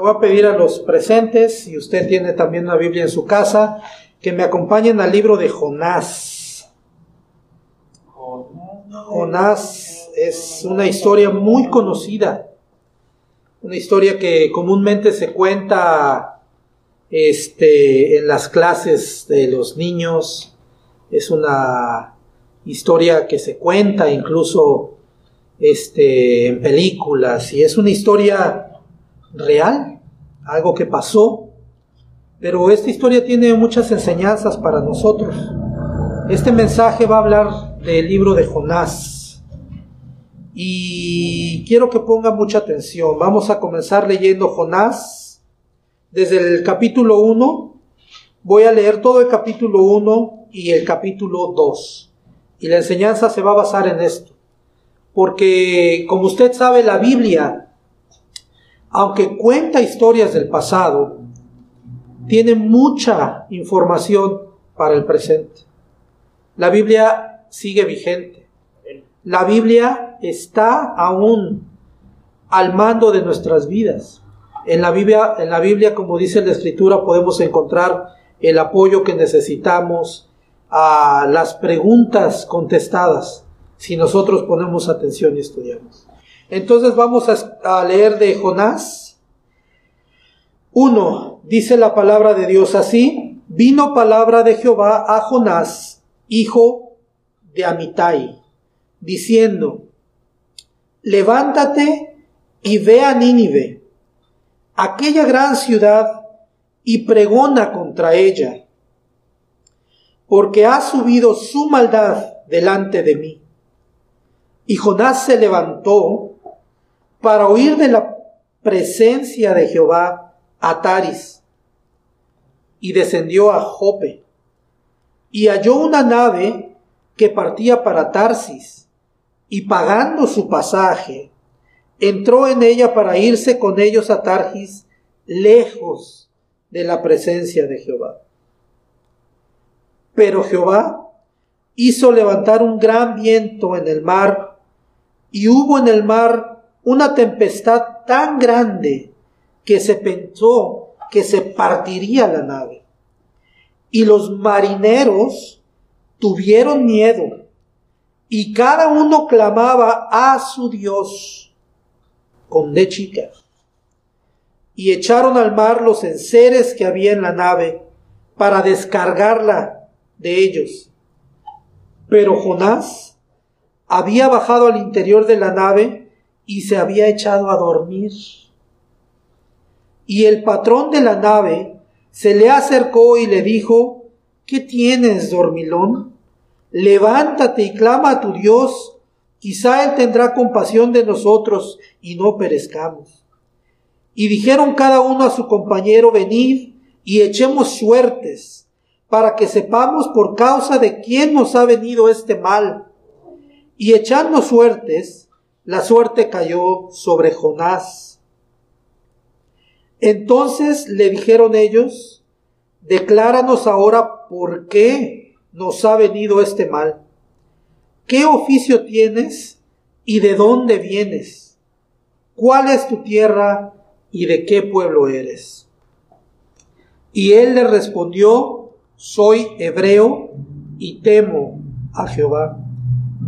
Le voy a pedir a los presentes, si usted tiene también una Biblia en su casa, que me acompañen al libro de Jonás. Jonás es una historia muy conocida, una historia que comúnmente se cuenta este, en las clases de los niños, es una historia que se cuenta incluso este, en películas y es una historia real, algo que pasó, pero esta historia tiene muchas enseñanzas para nosotros. Este mensaje va a hablar del libro de Jonás y quiero que ponga mucha atención. Vamos a comenzar leyendo Jonás desde el capítulo 1. Voy a leer todo el capítulo 1 y el capítulo 2. Y la enseñanza se va a basar en esto porque como usted sabe, la Biblia, aunque cuenta historias del pasado, tiene mucha información para el presente. La Biblia sigue vigente. La Biblia está aún al mando de nuestras vidas. En la Biblia, en la Biblia, como dice la Escritura, podemos encontrar el apoyo que necesitamos a las preguntas contestadas si nosotros ponemos atención y estudiamos. Entonces vamos a, leer de Jonás. Uno, dice la palabra de Dios así, vino palabra de Jehová a Jonás, hijo de Amitai, diciendo, levántate y ve a Nínive, aquella gran ciudad, y pregona contra ella, porque ha subido su maldad delante de mí. Y Jonás se levantó para oír de la presencia de Jehová a Taris. Y descendió a Jope. Y halló una nave que partía para Tarsis. Y pagando su pasaje entró en ella para irse con ellos a Tarsis lejos de la presencia de Jehová. Pero Jehová hizo levantar un gran viento en el mar y hubo en el mar una tempestad tan grande que se pensó que se partiría la nave. Y los marineros tuvieron miedo y cada uno clamaba a su Dios con de chica. Y echaron al mar los enseres que había en la nave para descargarla de ellos. Pero Jonás había bajado al interior de la nave y se había echado a dormir. Y el patrón de la nave se le acercó y le dijo, ¿qué tienes, dormilón? Levántate y clama a tu Dios, quizá Él tendrá compasión de nosotros y no perezcamos. Y dijeron cada uno a su compañero, venid y echemos suertes, para que sepamos por causa de quién nos ha venido este mal y echando suertes, la suerte cayó sobre Jonás. Entonces le dijeron ellos, decláranos ahora por qué nos ha venido este mal. ¿Qué oficio tienes y de dónde vienes? ¿Cuál es tu tierra y de qué pueblo eres? Y él le respondió, soy hebreo y temo a Jehová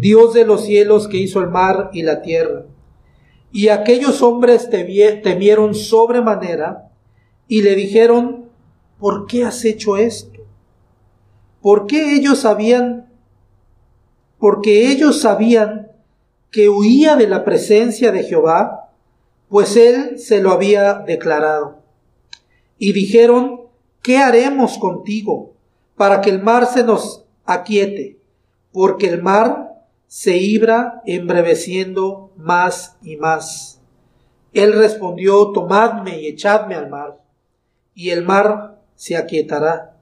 Dios de los cielos que hizo el mar y la tierra. Y aquellos hombres temieron sobremanera y le dijeron, ¿por qué has hecho esto? ¿Por qué ellos sabían? Porque ellos sabían que huía de la presencia de Jehová, pues él se lo había declarado. Y dijeron, ¿qué haremos contigo para que el mar se nos aquiete? Porque el mar se ibra embreveciendo más y más. Él respondió, tomadme y echadme al mar, y el mar se aquietará,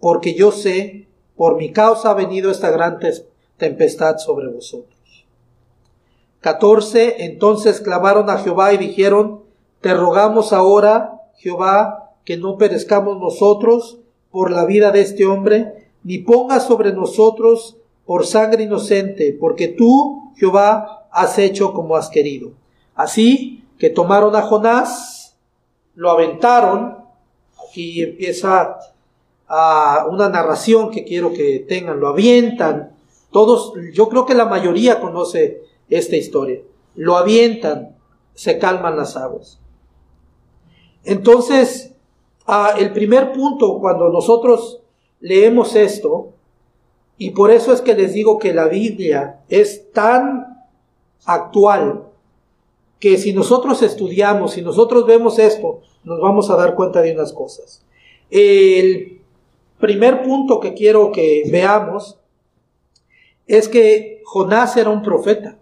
porque yo sé, por mi causa ha venido esta gran tempestad sobre vosotros. 14. Entonces clamaron a Jehová y dijeron, te rogamos ahora, Jehová, que no perezcamos nosotros por la vida de este hombre, ni pongas sobre nosotros por sangre inocente, porque tú, Jehová, has hecho como has querido. Así que tomaron a Jonás lo aventaron. Aquí empieza a una narración que quiero que tengan, lo avientan. Todos, yo creo que la mayoría conoce esta historia. Lo avientan, se calman las aguas. Entonces, el primer punto, cuando nosotros leemos esto, y por eso es que les digo que la Biblia es tan actual que si nosotros estudiamos, si nosotros vemos esto, nos vamos a dar cuenta de unas cosas. El primer punto que quiero que veamos es que Jonás era un profeta.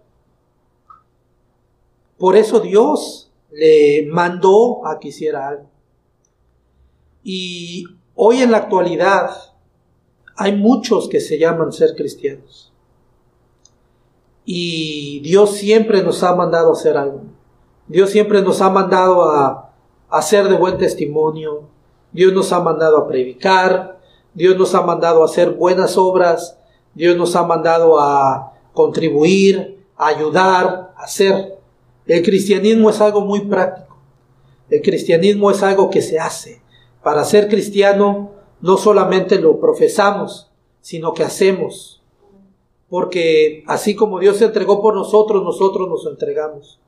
Por eso Dios le mandó a que hiciera algo. Y hoy en la actualidad hay muchos que se llaman ser cristianos. Y Dios siempre nos ha mandado a hacer algo. Dios siempre nos ha mandado a, hacer de buen testimonio. Dios nos ha mandado a predicar. Dios nos ha mandado a hacer buenas obras. Dios nos ha mandado a contribuir, a ayudar, a hacer. El cristianismo es algo muy práctico. El cristianismo es algo que se hace. Para ser cristiano no solamente lo profesamos, sino que hacemos. Porque así como Dios se entregó por nosotros, nosotros nos entregamos.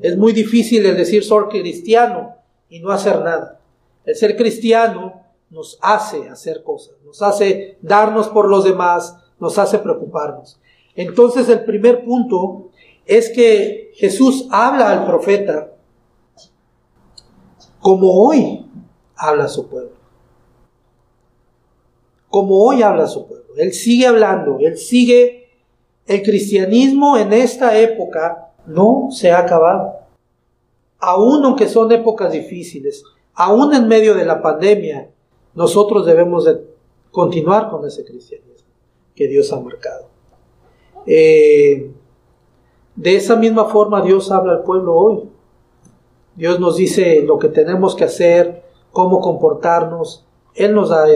Es muy difícil el decir soy cristiano y no hacer nada. El ser cristiano nos hace hacer cosas, nos hace darnos por los demás, nos hace preocuparnos. Entonces el primer punto es que Jesús habla al profeta como hoy habla a su pueblo. Como hoy habla su pueblo. Él sigue hablando, él sigue... El cristianismo en esta época no se ha acabado. Aún aunque son épocas difíciles, aún en medio de la pandemia, nosotros debemos de continuar con ese cristianismo que Dios ha marcado. Eh, de esa misma forma Dios habla al pueblo hoy. Dios nos dice lo que tenemos que hacer, cómo comportarnos. Él nos da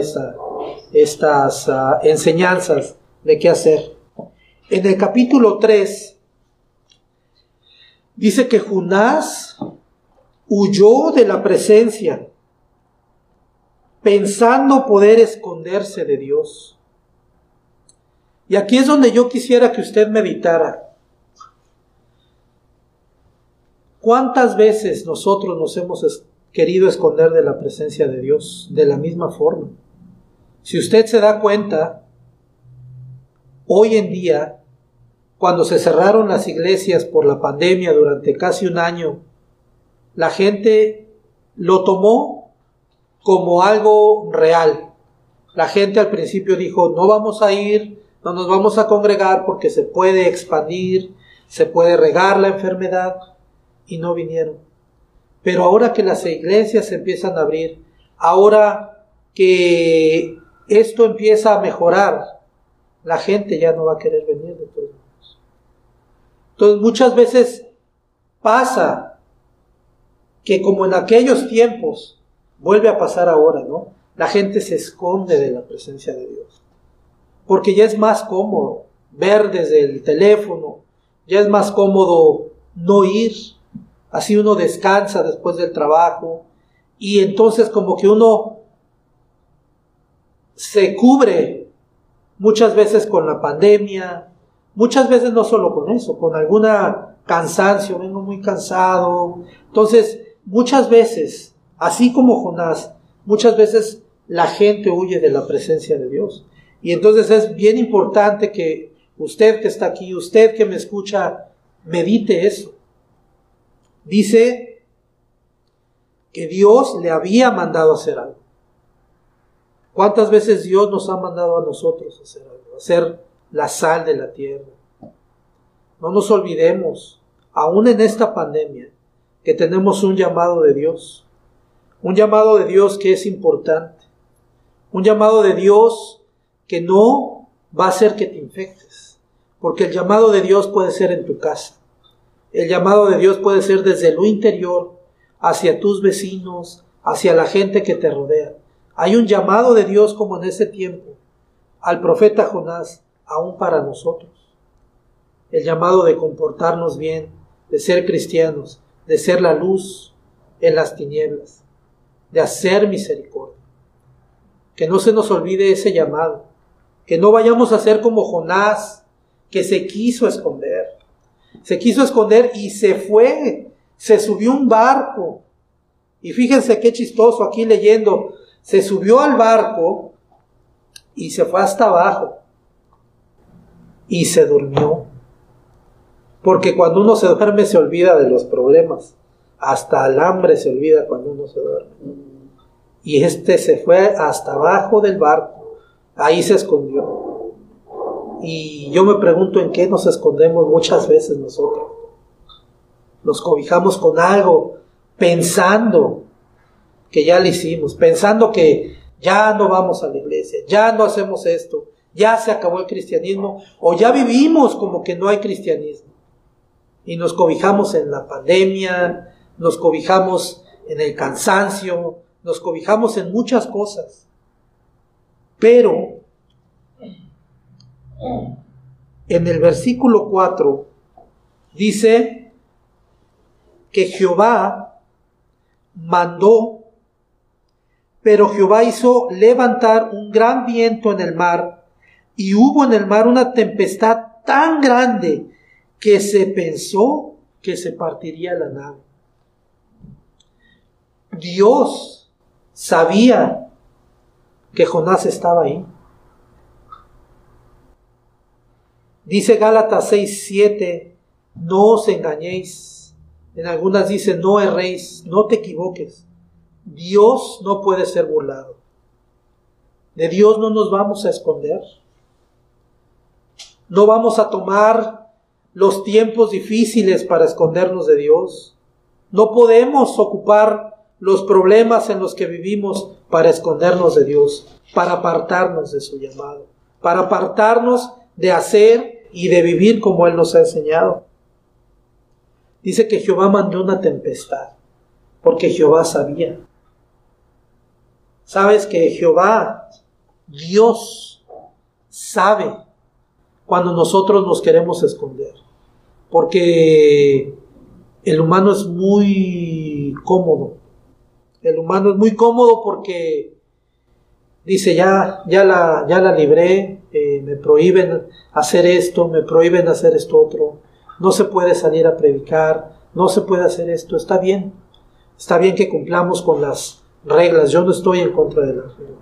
estas ah, enseñanzas de qué hacer. En el capítulo 3 dice que Junás huyó de la presencia, pensando poder esconderse de Dios. Y aquí es donde yo quisiera que usted meditara. ¿Cuántas veces nosotros nos hemos querido esconder de la presencia de Dios de la misma forma? Si usted se da cuenta, hoy en día, cuando se cerraron las iglesias por la pandemia durante casi un año, la gente lo tomó como algo real. La gente al principio dijo, no vamos a ir, no nos vamos a congregar porque se puede expandir, se puede regar la enfermedad y no vinieron. Pero ahora que las iglesias se empiezan a abrir, ahora que esto empieza a mejorar, la gente ya no va a querer venir de todos modos. Entonces muchas veces pasa que como en aquellos tiempos, vuelve a pasar ahora, ¿no? La gente se esconde de la presencia de Dios. Porque ya es más cómodo ver desde el teléfono, ya es más cómodo no ir, Así uno descansa después del trabajo y entonces como que uno se cubre muchas veces con la pandemia, muchas veces no solo con eso, con alguna cansancio, vengo muy cansado. Entonces, muchas veces, así como Jonás, muchas veces la gente huye de la presencia de Dios. Y entonces es bien importante que usted que está aquí, usted que me escucha, medite eso dice que Dios le había mandado hacer algo. ¿Cuántas veces Dios nos ha mandado a nosotros hacer algo? Hacer la sal de la tierra. No nos olvidemos, aún en esta pandemia, que tenemos un llamado de Dios. Un llamado de Dios que es importante. Un llamado de Dios que no va a hacer que te infectes. Porque el llamado de Dios puede ser en tu casa. El llamado de Dios puede ser desde lo interior, hacia tus vecinos, hacia la gente que te rodea. Hay un llamado de Dios como en ese tiempo al profeta Jonás, aún para nosotros. El llamado de comportarnos bien, de ser cristianos, de ser la luz en las tinieblas. de hacer misericordia. Que no se nos olvide ese llamado. Que no vayamos a ser como Jonás, que se quiso esconder. Se quiso esconder y se fue. Se subió un barco. Y fíjense qué chistoso aquí leyendo. Se subió al barco y se fue hasta abajo. Y se durmió. Porque cuando uno se duerme se olvida de los problemas. Hasta el hambre se olvida cuando uno se duerme. Y este se fue hasta abajo del barco. Ahí se escondió. Y yo me pregunto en qué nos escondemos muchas veces nosotros. Nos cobijamos con algo, pensando que ya lo hicimos, pensando que ya no vamos a la iglesia, ya no hacemos esto, ya se acabó el cristianismo, o ya vivimos como que no hay cristianismo. Y nos cobijamos en la pandemia, nos cobijamos en el cansancio, nos cobijamos en muchas cosas. Pero en el versículo 4 dice que Jehová mandó, pero Jehová hizo levantar un gran viento en el mar, y hubo en el mar una tempestad tan grande que se pensó que se partiría la nave. Dios sabía que Jonás estaba ahí. Dice Gálatas 6, 7, no os engañéis. En algunas dice, no erréis, no te equivoques. Dios no puede ser burlado. De Dios no nos vamos a esconder. No vamos a tomar los tiempos difíciles para escondernos de Dios. No podemos ocupar los problemas en los que vivimos para escondernos de Dios, para apartarnos de su llamado, para apartarnos de hacer y de vivir como Él nos ha enseñado. Dice que Jehová mandó una tempestad, porque Jehová sabía. Sabes que Jehová, Dios, sabe cuando nosotros nos queremos esconder, porque el humano es muy cómodo. El humano es muy cómodo porque dice, ya, ya, la, ya la libré, eh, me prohíben hacer esto, me prohíben hacer esto otro, no se puede salir a predicar, no se puede hacer esto, está bien, está bien que cumplamos con las reglas, yo no estoy en contra de las reglas.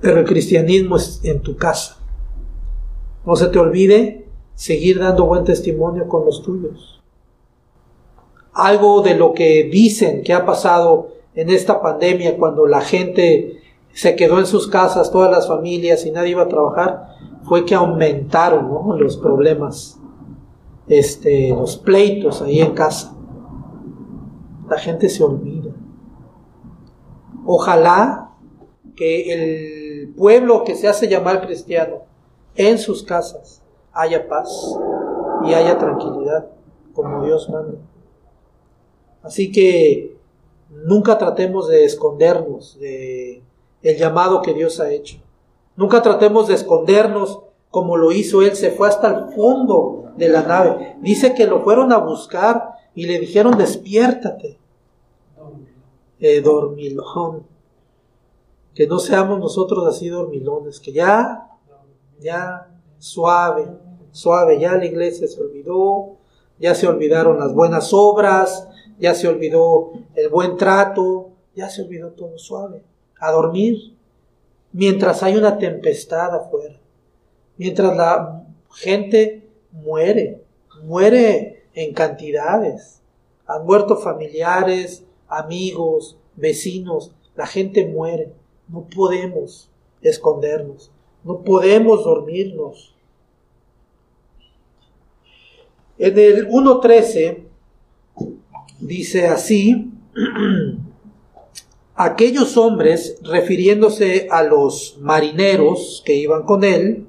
Pero el cristianismo es en tu casa. No se te olvide seguir dando buen testimonio con los tuyos algo de lo que dicen que ha pasado en esta pandemia cuando la gente se quedó en sus casas, todas las familias y nadie iba a trabajar, fue que aumentaron los problemas, este, los pleitos ahí en casa. La gente se olvida. Ojalá que el pueblo que se hace llamar cristiano en sus casas haya paz y haya tranquilidad, como Dios manda. Así que nunca tratemos de escondernos de el llamado que Dios ha hecho. Nunca tratemos de escondernos como lo hizo él, se fue hasta el fondo de la nave. Dice que lo fueron a buscar y le dijeron, despiértate. Dormilón. Que no seamos nosotros así dormilones, que ya, ya, suave, suave, ya la iglesia se olvidó, ya se olvidaron las buenas obras, ya se olvidó el buen trato, ya se olvidó todo suave, a dormir, mientras hay una tempestad afuera, mientras la gente muere, muere en cantidades, han muerto familiares, amigos, vecinos, la gente muere, no podemos escondernos, no podemos dormirnos. En el 1.13 dice así, aquellos hombres, refiriéndose a los marineros que iban con él,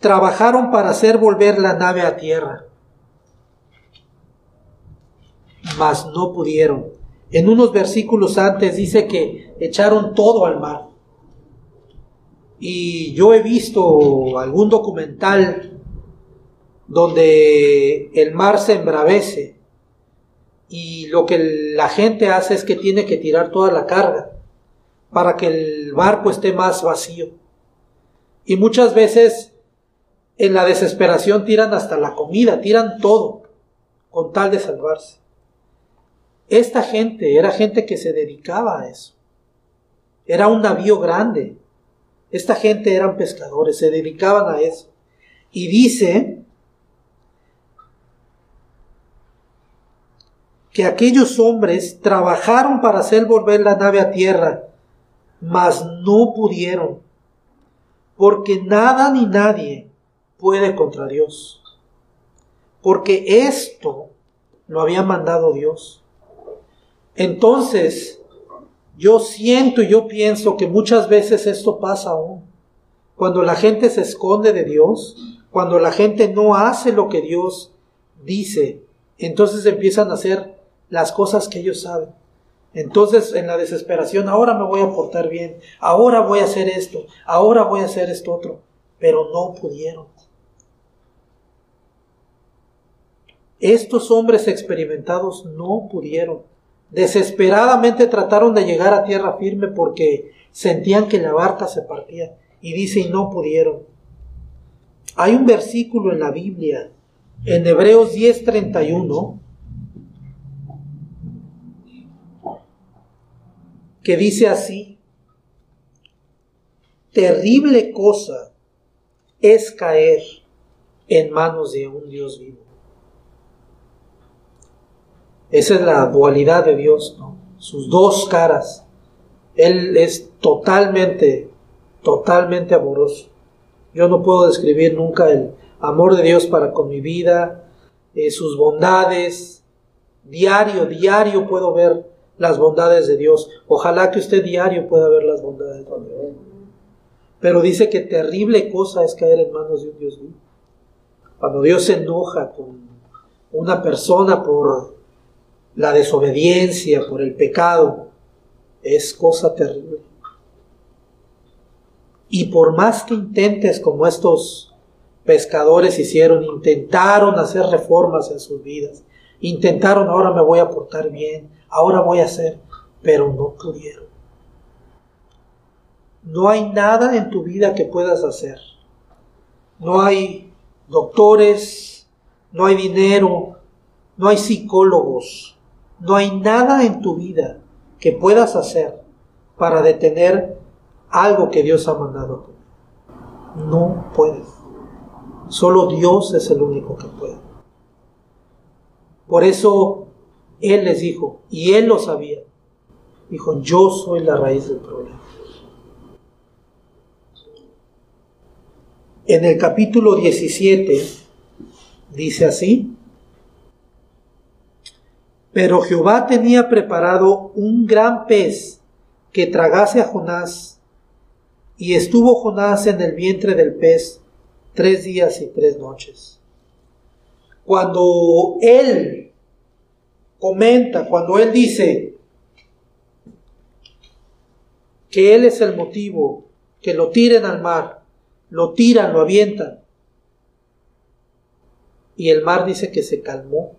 trabajaron para hacer volver la nave a tierra, mas no pudieron. En unos versículos antes dice que echaron todo al mar. Y yo he visto algún documental donde el mar se embravece y lo que la gente hace es que tiene que tirar toda la carga para que el barco esté más vacío. Y muchas veces en la desesperación tiran hasta la comida, tiran todo con tal de salvarse. Esta gente era gente que se dedicaba a eso. Era un navío grande. Esta gente eran pescadores, se dedicaban a eso. Y dice que aquellos hombres trabajaron para hacer volver la nave a tierra, mas no pudieron, porque nada ni nadie puede contra Dios, porque esto lo había mandado Dios. Entonces, yo siento y yo pienso que muchas veces esto pasa aún. Cuando la gente se esconde de Dios, cuando la gente no hace lo que Dios dice, entonces empiezan a hacer las cosas que ellos saben. Entonces, en la desesperación, ahora me voy a portar bien, ahora voy a hacer esto, ahora voy a hacer esto otro, pero no pudieron. Estos hombres experimentados no pudieron. Desesperadamente trataron de llegar a tierra firme porque sentían que la barca se partía. Y dice, y no pudieron. Hay un versículo en la Biblia, en Hebreos 10:31, que dice así, terrible cosa es caer en manos de un Dios vivo. Esa es la dualidad de Dios, sus dos caras. Él es totalmente, totalmente amoroso. Yo no puedo describir nunca el amor de Dios para con mi vida, eh, sus bondades. Diario, diario puedo ver las bondades de Dios. Ojalá que usted diario pueda ver las bondades de Dios. Pero dice que terrible cosa es caer en manos de un Dios vivo. Cuando Dios se enoja con una persona por la desobediencia, por el pecado, es cosa terrible. Y por más que intentes como estos pescadores hicieron, intentaron hacer reformas en sus vidas, intentaron ahora me voy a portar bien, ahora voy a hacer, pero no pudieron. No hay nada en tu vida que puedas hacer. No hay doctores, no hay dinero, no hay psicólogos, no hay nada en tu vida que puedas hacer para detener algo que Dios ha mandado. No puedes. Solo Dios es el único que puede. Por eso Él les dijo, y Él lo sabía, dijo, yo soy la raíz del problema. En el capítulo 17 dice así, pero Jehová tenía preparado un gran pez que tragase a Jonás, y estuvo Jonás en el vientre del pez tres días y tres noches. Cuando él comenta, cuando él dice que él es el motivo, que lo tiren al mar, lo tiran, lo avientan, y el mar dice que se calmó,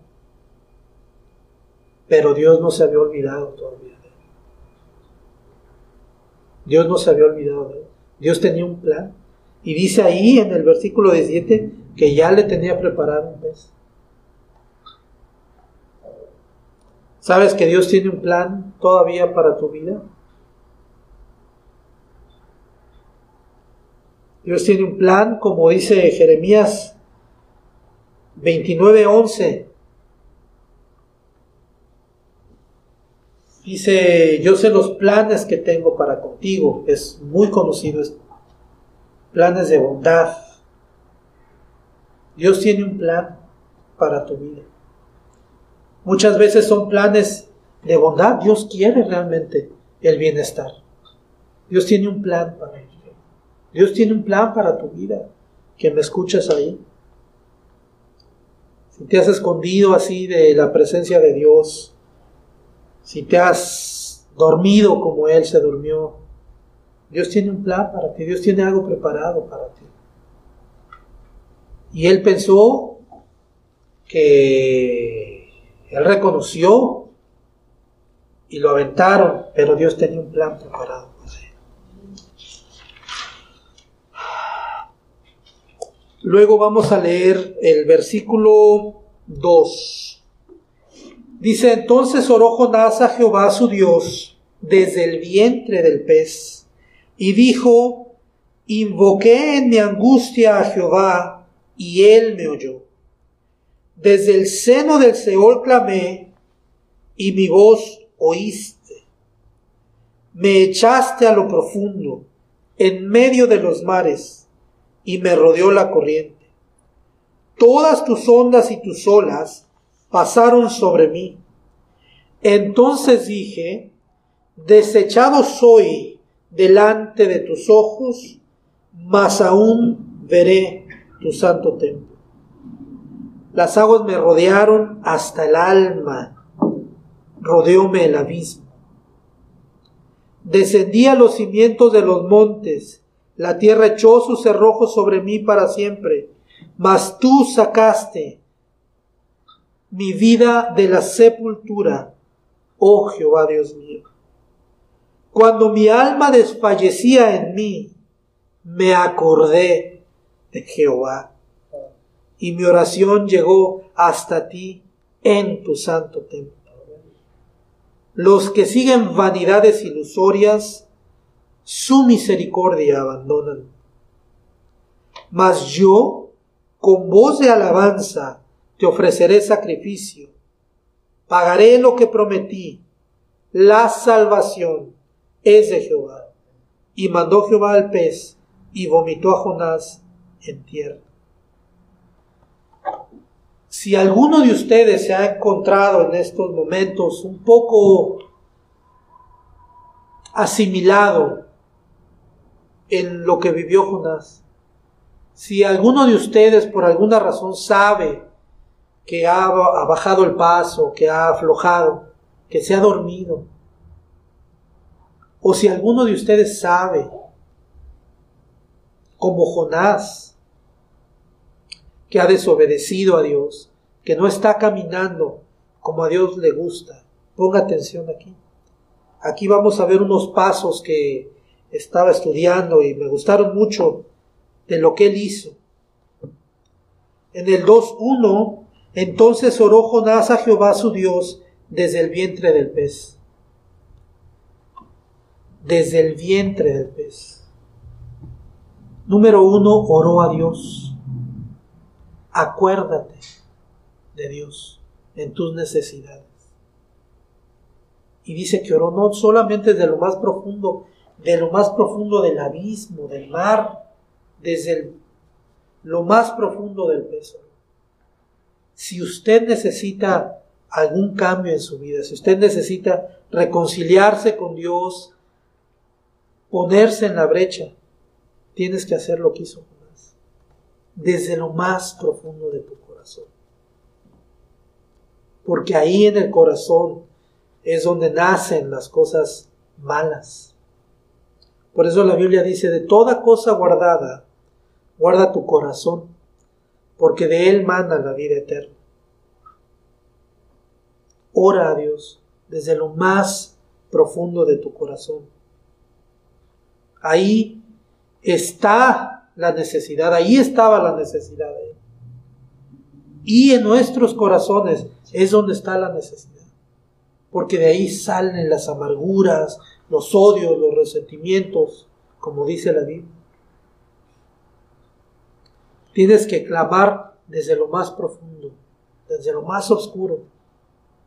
pero Dios no se había olvidado todavía de él. Dios no se había olvidado de él. Dios tenía un plan. Y dice ahí en el versículo 17 que ya le tenía preparado un pez. ¿Sabes que Dios tiene un plan todavía para tu vida? Dios tiene un plan, como dice Jeremías 29:11. Dice, yo sé los planes que tengo para contigo. Es muy conocido esto. Planes de bondad. Dios tiene un plan para tu vida. Muchas veces son planes de bondad. Dios quiere realmente el bienestar. Dios tiene un plan para ti. Dios tiene un plan para tu vida. Que me escuches ahí. Si te has escondido así de la presencia de Dios, si te has dormido como Él se durmió, Dios tiene un plan para ti, Dios tiene algo preparado para ti. Y Él pensó que Él reconoció y lo aventaron, pero Dios tenía un plan preparado Luego vamos a leer el versículo 2. Dice, entonces oró Jonás a Jehová su Dios desde el vientre del pez y dijo, invoqué en mi angustia a Jehová y él me oyó. Desde el seno del Seol clamé y mi voz oíste. Me echaste a lo profundo, en medio de los mares, y me rodeó la corriente. Todas tus ondas y tus olas pasaron sobre mí. Entonces dije, desechado soy delante de tus ojos, mas aún veré tu santo templo. Las aguas me rodearon hasta el alma, rodeóme el abismo. Descendí a los cimientos de los montes, la tierra echó sus cerrojos sobre mí para siempre, mas tú sacaste mi vida de la sepultura, oh Jehová Dios mío. Cuando mi alma desfallecía en mí, me acordé de Jehová y mi oración llegó hasta ti en tu santo templo. Los que siguen vanidades ilusorias, su misericordia abandonan. Mas yo, con voz de alabanza, te ofreceré sacrificio. Pagaré lo que prometí. La salvación es de Jehová. Y mandó Jehová al pez y vomitó a Jonás en tierra. Si alguno de ustedes se ha encontrado en estos momentos un poco asimilado en lo que vivió Jonás, si alguno de ustedes por alguna razón sabe que ha, bajado el paso, que ha aflojado, que se ha dormido, o si alguno de ustedes sabe, como Jonás, que ha desobedecido a Dios, que no está caminando como a Dios le gusta. Ponga atención aquí. Aquí vamos a ver unos pasos que estaba estudiando y me gustaron mucho de lo que él hizo. En el 2.1, entonces oró Jonás a Jehová su Dios desde el vientre del pez. Desde el vientre del pez. Número uno, oró a Dios acuérdate de Dios en tus necesidades. Y dice que oró no solamente de lo más profundo, de lo más profundo del abismo, del mar, desde lo más profundo del peso. Si usted necesita algún cambio en su vida, si usted necesita reconciliarse con Dios, ponerse en la brecha, tienes que hacer lo que hizo desde lo más profundo de tu corazón. Porque ahí en el corazón es donde nacen las cosas malas. Por eso la Biblia dice, de toda cosa guardada, guarda tu corazón, porque de él manda la vida eterna. Ora a Dios desde lo más profundo de tu corazón. Ahí está la necesidad, ahí estaba la necesidad de Él. Y en nuestros corazones es donde está la necesidad. Porque de ahí salen las amarguras, los odios, los resentimientos, como dice la Biblia. Tienes que clamar desde lo más profundo, desde lo más oscuro.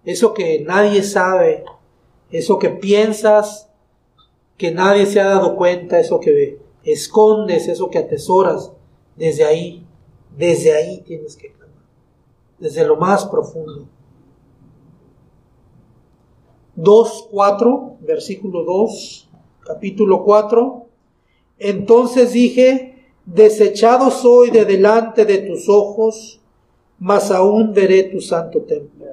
Eso que nadie sabe, eso que piensas que nadie se ha dado cuenta, eso que escondes, eso que atesoras, desde ahí, desde ahí tienes que clamar, desde lo más profundo. 2, 4, versículo 2, capítulo 4. Entonces dije, desechado soy de delante de tus ojos, mas aún veré tu santo templo.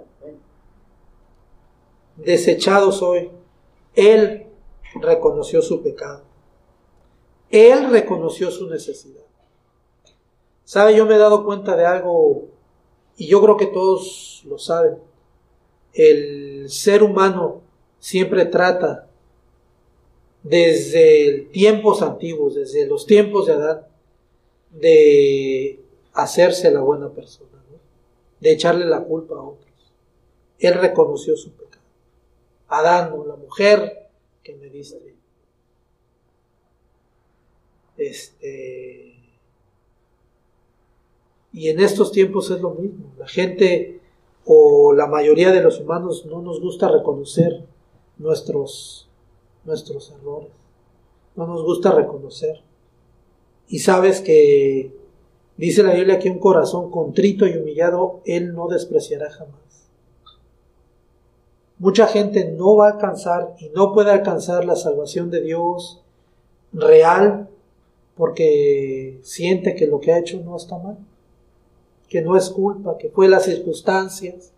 Desechado soy. Él reconoció su pecado. Él reconoció su necesidad. ¿Sabe? Yo me he dado cuenta de algo, y yo creo que todos lo saben. el ser humano siempre trata desde tiempos antiguos, desde los tiempos de Adán, de hacerse la buena persona, de echarle la culpa a otros. Él reconoció su pecado. Adán, la mujer que me diste. Este, y en estos tiempos es lo mismo. La gente o la mayoría de los humanos no nos gusta reconocer nuestros, nuestros errores. No nos gusta reconocer. Y sabes que dice la Biblia que un corazón contrito y humillado Él no despreciará jamás. Mucha gente no va a alcanzar y no puede alcanzar la salvación de Dios real porque siente que lo que ha hecho no está mal que no es culpa, que fue las circunstancias,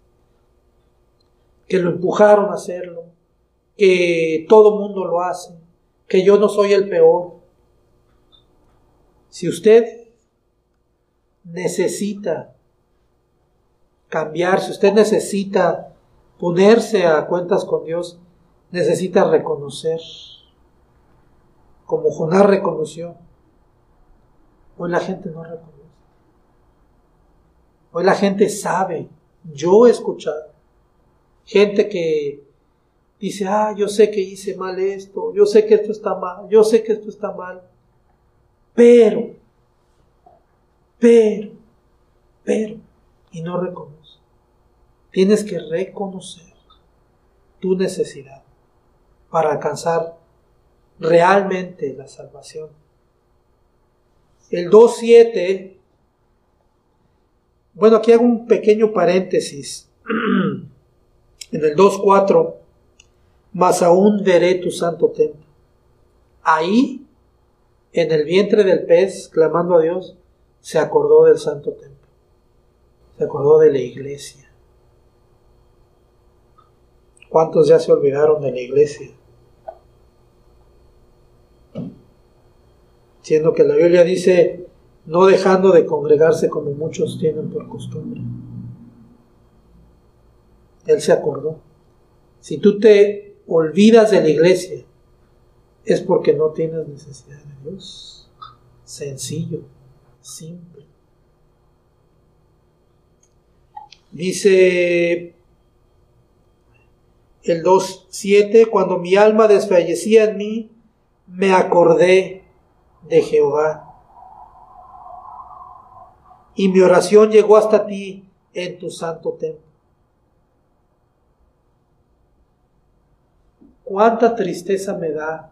que lo empujaron a hacerlo, que todo mundo lo hace, que yo no soy el peor. Si usted necesita cambiar, si usted necesita ponerse a cuentas con Dios, necesita reconocer, como Jonás reconoció. Hoy la gente no reconoce. Hoy la gente sabe, yo he escuchado, gente que dice, ah, yo sé que hice mal esto, yo sé que esto está mal, yo sé que esto está mal, pero, pero, pero, y no reconoce. Tienes que reconocer tu necesidad para alcanzar realmente la salvación. El 2.7 bueno, aquí hago un pequeño paréntesis. en el 2.4, más aún veré tu santo templo. Ahí, en el vientre del pez, clamando a Dios, se acordó del santo templo. Se acordó de la iglesia. ¿Cuántos ya se olvidaron de la iglesia? Siendo que la Biblia dice no dejando de congregarse como muchos tienen por costumbre. Él se acordó. Si tú te olvidas de la iglesia, es porque no tienes necesidad de Dios. Sencillo, simple. Dice el 2.7, cuando mi alma desfallecía en mí, me acordé de Jehová y mi oración llegó hasta ti en tu santo templo. Cuánta tristeza me da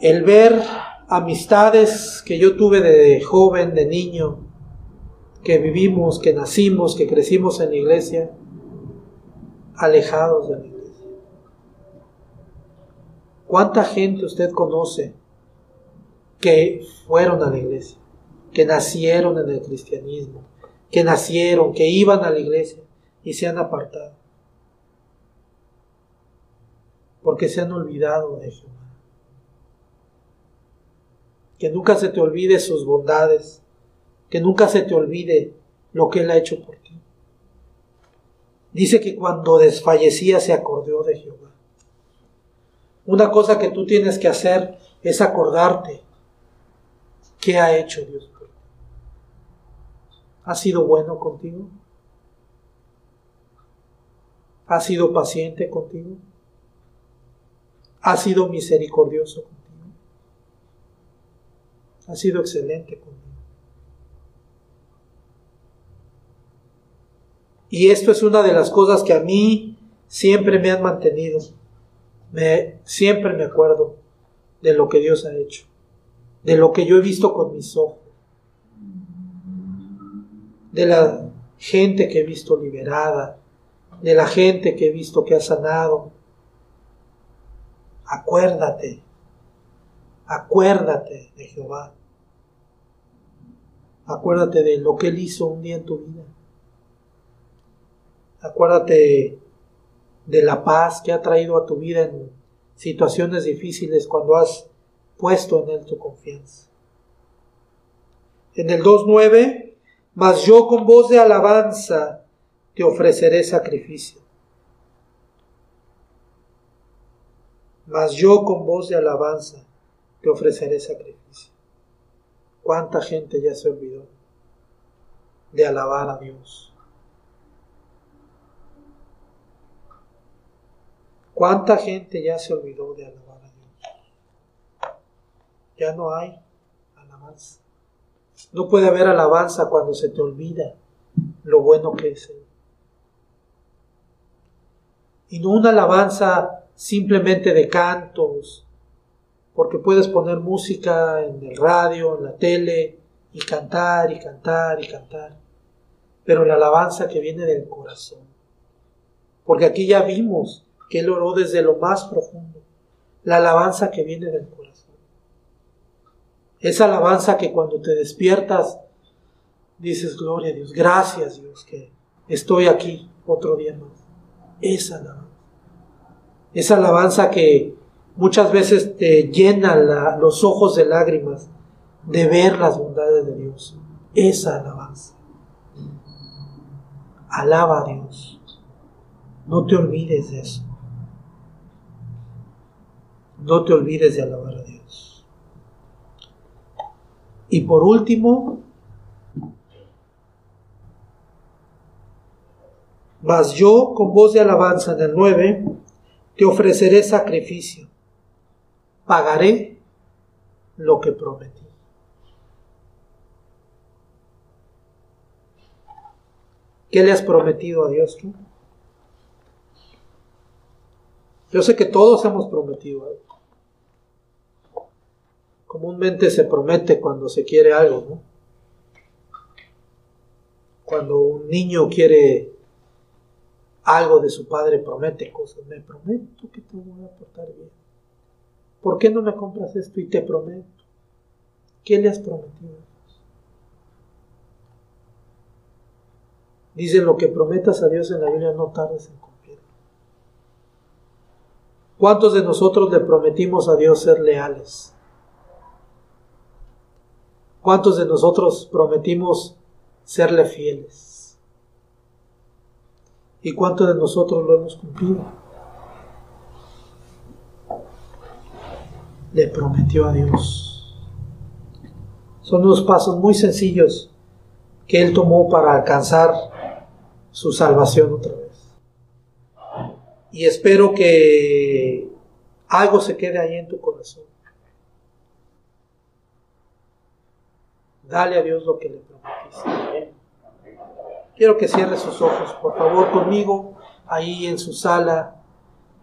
el ver amistades que yo tuve de joven, de niño, que vivimos, que nacimos, que crecimos en la iglesia, alejados de la iglesia. ¿Cuánta gente usted conoce que fueron a la iglesia, que nacieron en el cristianismo, que nacieron, que iban a la iglesia y se han apartado. Porque se han olvidado de Jehová. Que nunca se te olvide sus bondades, que nunca se te olvide lo que Él ha hecho por ti. Dice que cuando desfallecía se acordó de Jehová. Una cosa que tú tienes que hacer es acordarte ¿Qué ha hecho Dios por ti? ¿Ha sido bueno contigo? ¿Ha sido paciente contigo? ¿Ha sido misericordioso contigo? ¿Ha sido excelente contigo? Y esto es una de las cosas que a mí siempre me han mantenido. Me, siempre me acuerdo de lo que Dios ha hecho de lo que yo he visto con mis ojos, de la gente que he visto liberada, de la gente que he visto que ha sanado. Acuérdate, acuérdate de Jehová. Acuérdate de lo que Él hizo un día en tu vida. Acuérdate de la paz que ha traído a tu vida en situaciones difíciles cuando has puesto en él tu confianza. En el 2.9, mas yo con voz de alabanza te ofreceré sacrificio. Mas yo con voz de alabanza te ofreceré sacrificio. ¿Cuánta gente ya se olvidó de alabar a Dios? ¿Cuánta gente ya se olvidó de alabar a Dios? Ya no hay alabanza. No puede haber alabanza cuando se te olvida lo bueno que es Él. Y no una alabanza simplemente de cantos, porque puedes poner música en el radio, en la tele, y cantar y cantar y cantar. Pero la alabanza que viene del corazón. Porque aquí ya vimos que Él oró desde lo más profundo. La alabanza que viene del corazón. Esa alabanza que cuando te despiertas dices, gloria a Dios, gracias Dios que estoy aquí otro día más. Esa alabanza. Esa alabanza que muchas veces te llena los ojos de lágrimas de ver las bondades de Dios. Esa alabanza. Alaba a Dios. No te olvides de eso. No te olvides de alabar a Dios. Y por último, mas yo con voz de alabanza en el 9, te ofreceré sacrificio, pagaré lo que prometí. ¿Qué le has prometido a Dios tú? Yo sé que todos hemos prometido algo. Comúnmente se promete cuando se quiere algo, ¿no? Cuando un niño quiere algo de su padre, promete cosas. Me prometo que te voy a portar bien. ¿Por qué no me compras esto y te prometo? ¿Qué le has prometido? Dice lo que prometas a Dios en la Biblia no tardes en cumplirlo. ¿Cuántos de nosotros le prometimos a Dios ser leales? ¿Cuántos de nosotros prometimos serle fieles? ¿Y cuántos de nosotros lo hemos cumplido? Le prometió a Dios. Son unos pasos muy sencillos que Él tomó para alcanzar su salvación otra vez. Y espero que algo se quede ahí en tu corazón. Dale a Dios lo que le prometiste. Quiero que cierre sus ojos, por favor, conmigo, ahí en su sala,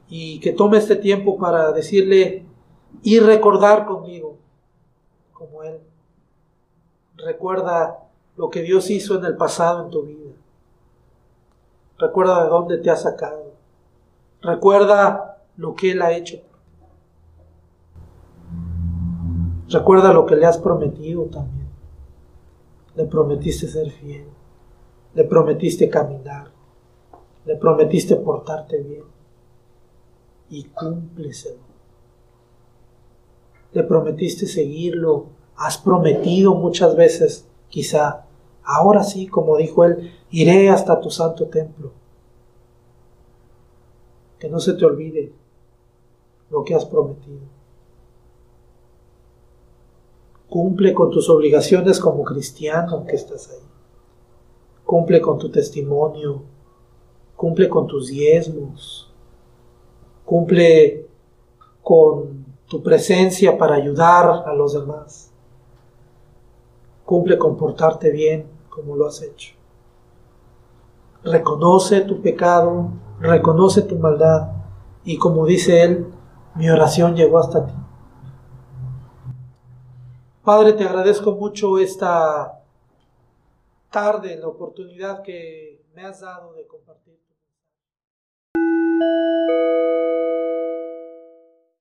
y que tome este tiempo para decirle y recordar conmigo, como Él. Recuerda lo que Dios hizo en el pasado en tu vida. Recuerda de dónde te ha sacado. Recuerda lo que Él ha hecho. Recuerda lo que le has prometido también. Le prometiste ser fiel. Le prometiste caminar. Le prometiste portarte bien. Y cúmpleselo. Le prometiste seguirlo. Has prometido muchas veces, quizá. Ahora sí, como dijo él, iré hasta tu santo templo. Que no se te olvide lo que has prometido. Cumple con tus obligaciones como cristiano que estás ahí. Cumple con tu testimonio. Cumple con tus diezmos. Cumple con tu presencia para ayudar a los demás. Cumple con portarte bien como lo has hecho. Reconoce tu pecado, reconoce tu maldad y como dice él, mi oración llegó hasta ti. Padre, te agradezco mucho esta tarde, la oportunidad que me has dado de compartir tu mensaje.